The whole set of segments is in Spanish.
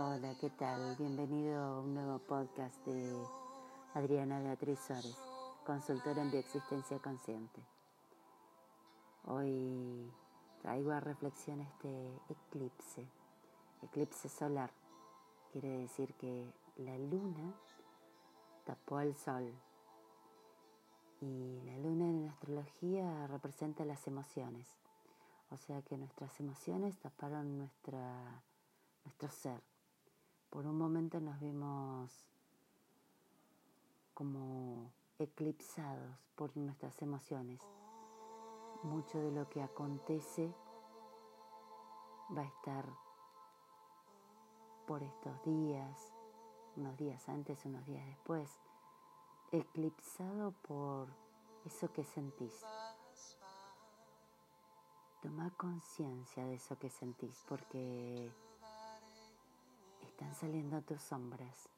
Hola, ¿qué tal? Bienvenido a un nuevo podcast de Adriana Beatriz Suárez, consultora en bioexistencia consciente. Hoy traigo a reflexión este eclipse, eclipse solar. Quiere decir que la luna tapó al sol y la luna en la astrología representa las emociones. O sea que nuestras emociones taparon nuestra, nuestro ser. Por un momento nos vimos como eclipsados por nuestras emociones. Mucho de lo que acontece va a estar por estos días, unos días antes, unos días después, eclipsado por eso que sentís. Toma conciencia de eso que sentís porque están saliendo tus sombras.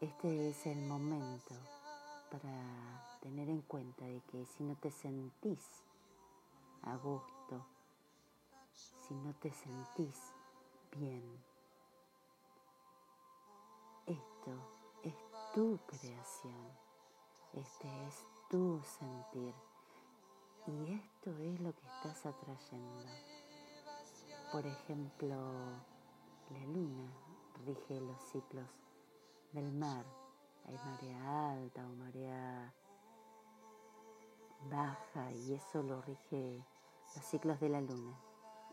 Este es el momento para tener en cuenta de que si no te sentís a gusto, si no te sentís bien, esto es tu creación, este es tu sentir y esto es lo que estás atrayendo. Por ejemplo, la luna rige los ciclos del mar. Hay marea alta o marea baja y eso lo rige los ciclos de la luna.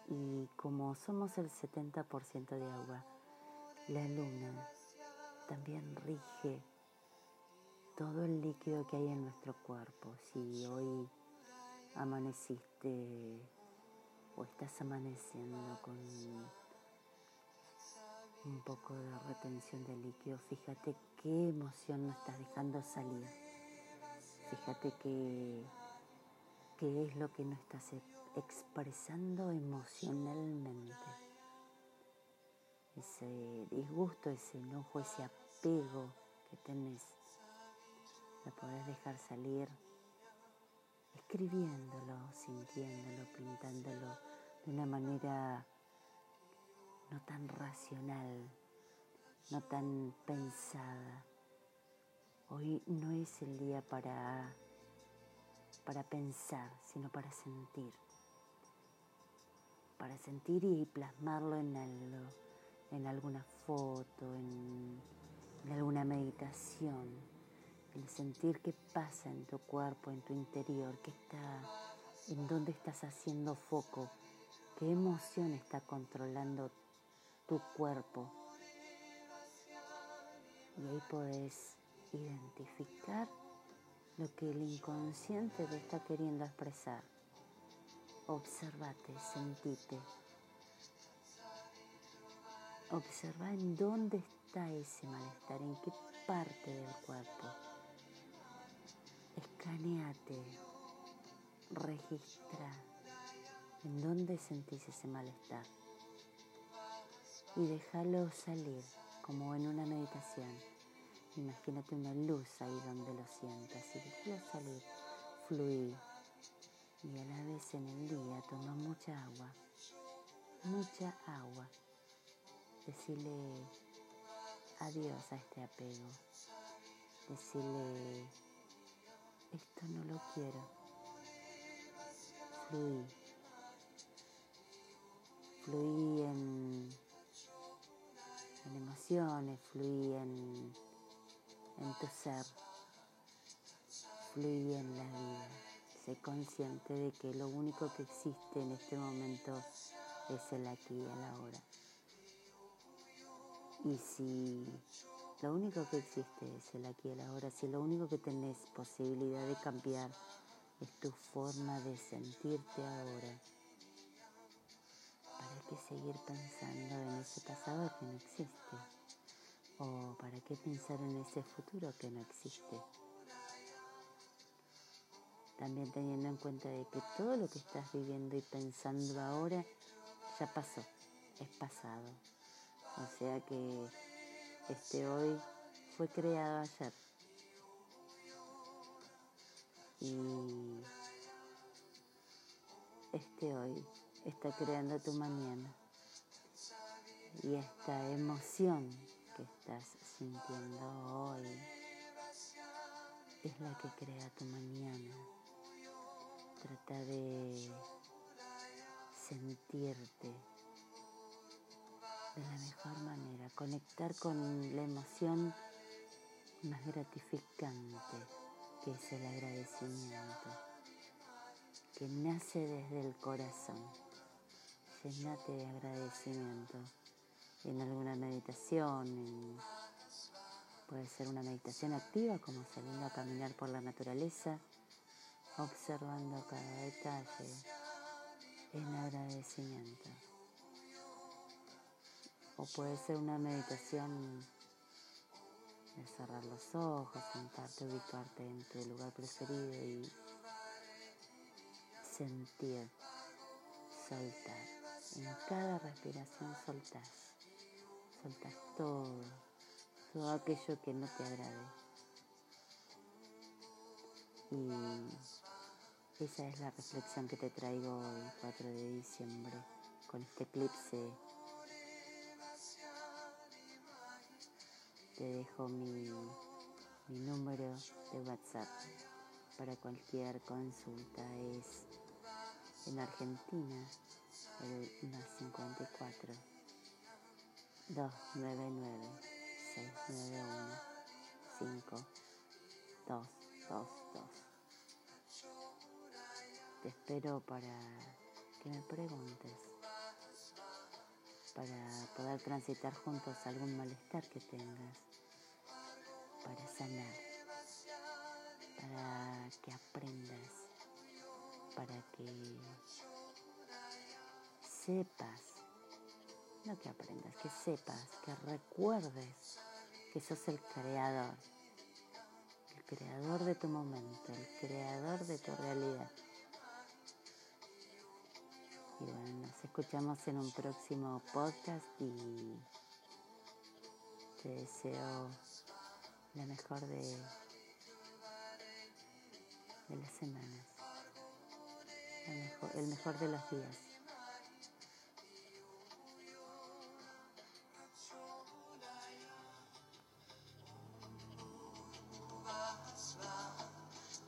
Y como somos el 70% de agua, la luna también rige todo el líquido que hay en nuestro cuerpo. Si hoy amaneciste o estás amaneciendo con un poco de retención de líquido, fíjate qué emoción no estás dejando salir. Fíjate qué, qué es lo que no estás expresando emocionalmente. Ese disgusto, ese enojo, ese apego que tenés, lo podés dejar salir escribiéndolo, sintiéndolo, pintándolo de una manera no tan racional, no tan pensada. Hoy no es el día para, para pensar, sino para sentir. Para sentir y plasmarlo en algo, en alguna foto, en, en alguna meditación. El sentir qué pasa en tu cuerpo, en tu interior, qué está, en dónde estás haciendo foco, qué emoción está controlando tu cuerpo. Y ahí podés identificar lo que el inconsciente te está queriendo expresar. Observate, sentite. Observa en dónde está ese malestar, en qué parte del cuerpo. Escaneate, registra en dónde sentís ese malestar y déjalo salir como en una meditación. Imagínate una luz ahí donde lo sientas y déjalo salir, fluir. Y a la vez en el día toma mucha agua, mucha agua. Decirle adiós a este apego. Decirle, esto no lo quiero. Fluí en en emociones, en, tu ser, fluí en la vida. Sé consciente de que lo único que existe en este momento es el aquí y el ahora. Y si lo único que existe es el aquí y el ahora, si lo único que tenés posibilidad de cambiar es tu forma de sentirte ahora, ¿Para qué seguir pensando en ese pasado que no existe? ¿O para qué pensar en ese futuro que no existe? También teniendo en cuenta de que todo lo que estás viviendo y pensando ahora ya pasó, es pasado. O sea que este hoy fue creado ayer. Y este hoy está creando tu mañana. Y esta emoción que estás sintiendo hoy es la que crea tu mañana. Trata de sentirte de la mejor manera, conectar con la emoción más gratificante que es el agradecimiento, que nace desde el corazón. Llenate de agradecimiento en alguna meditación, puede ser una meditación activa como saliendo a caminar por la naturaleza, observando cada detalle en agradecimiento. O puede ser una meditación de cerrar los ojos, sentarte, ubicarte en tu lugar preferido y sentir, soltar. En cada respiración soltás, soltás todo, todo aquello que no te agrade. Y esa es la reflexión que te traigo el 4 de diciembre con este eclipse te dejo mi, número de WhatsApp para cualquier consulta. Es en Argentina el 154 299 691 5222. Te espero para que me preguntes, para poder transitar juntos algún malestar que tengas para sanar, para que aprendas, para que sepas, no que aprendas, que sepas, que recuerdes que sos el creador, el creador de tu momento, el creador de tu realidad. Y bueno, nos escuchamos en un próximo podcast y te deseo la mejor de, de las semanas, el mejor de los días.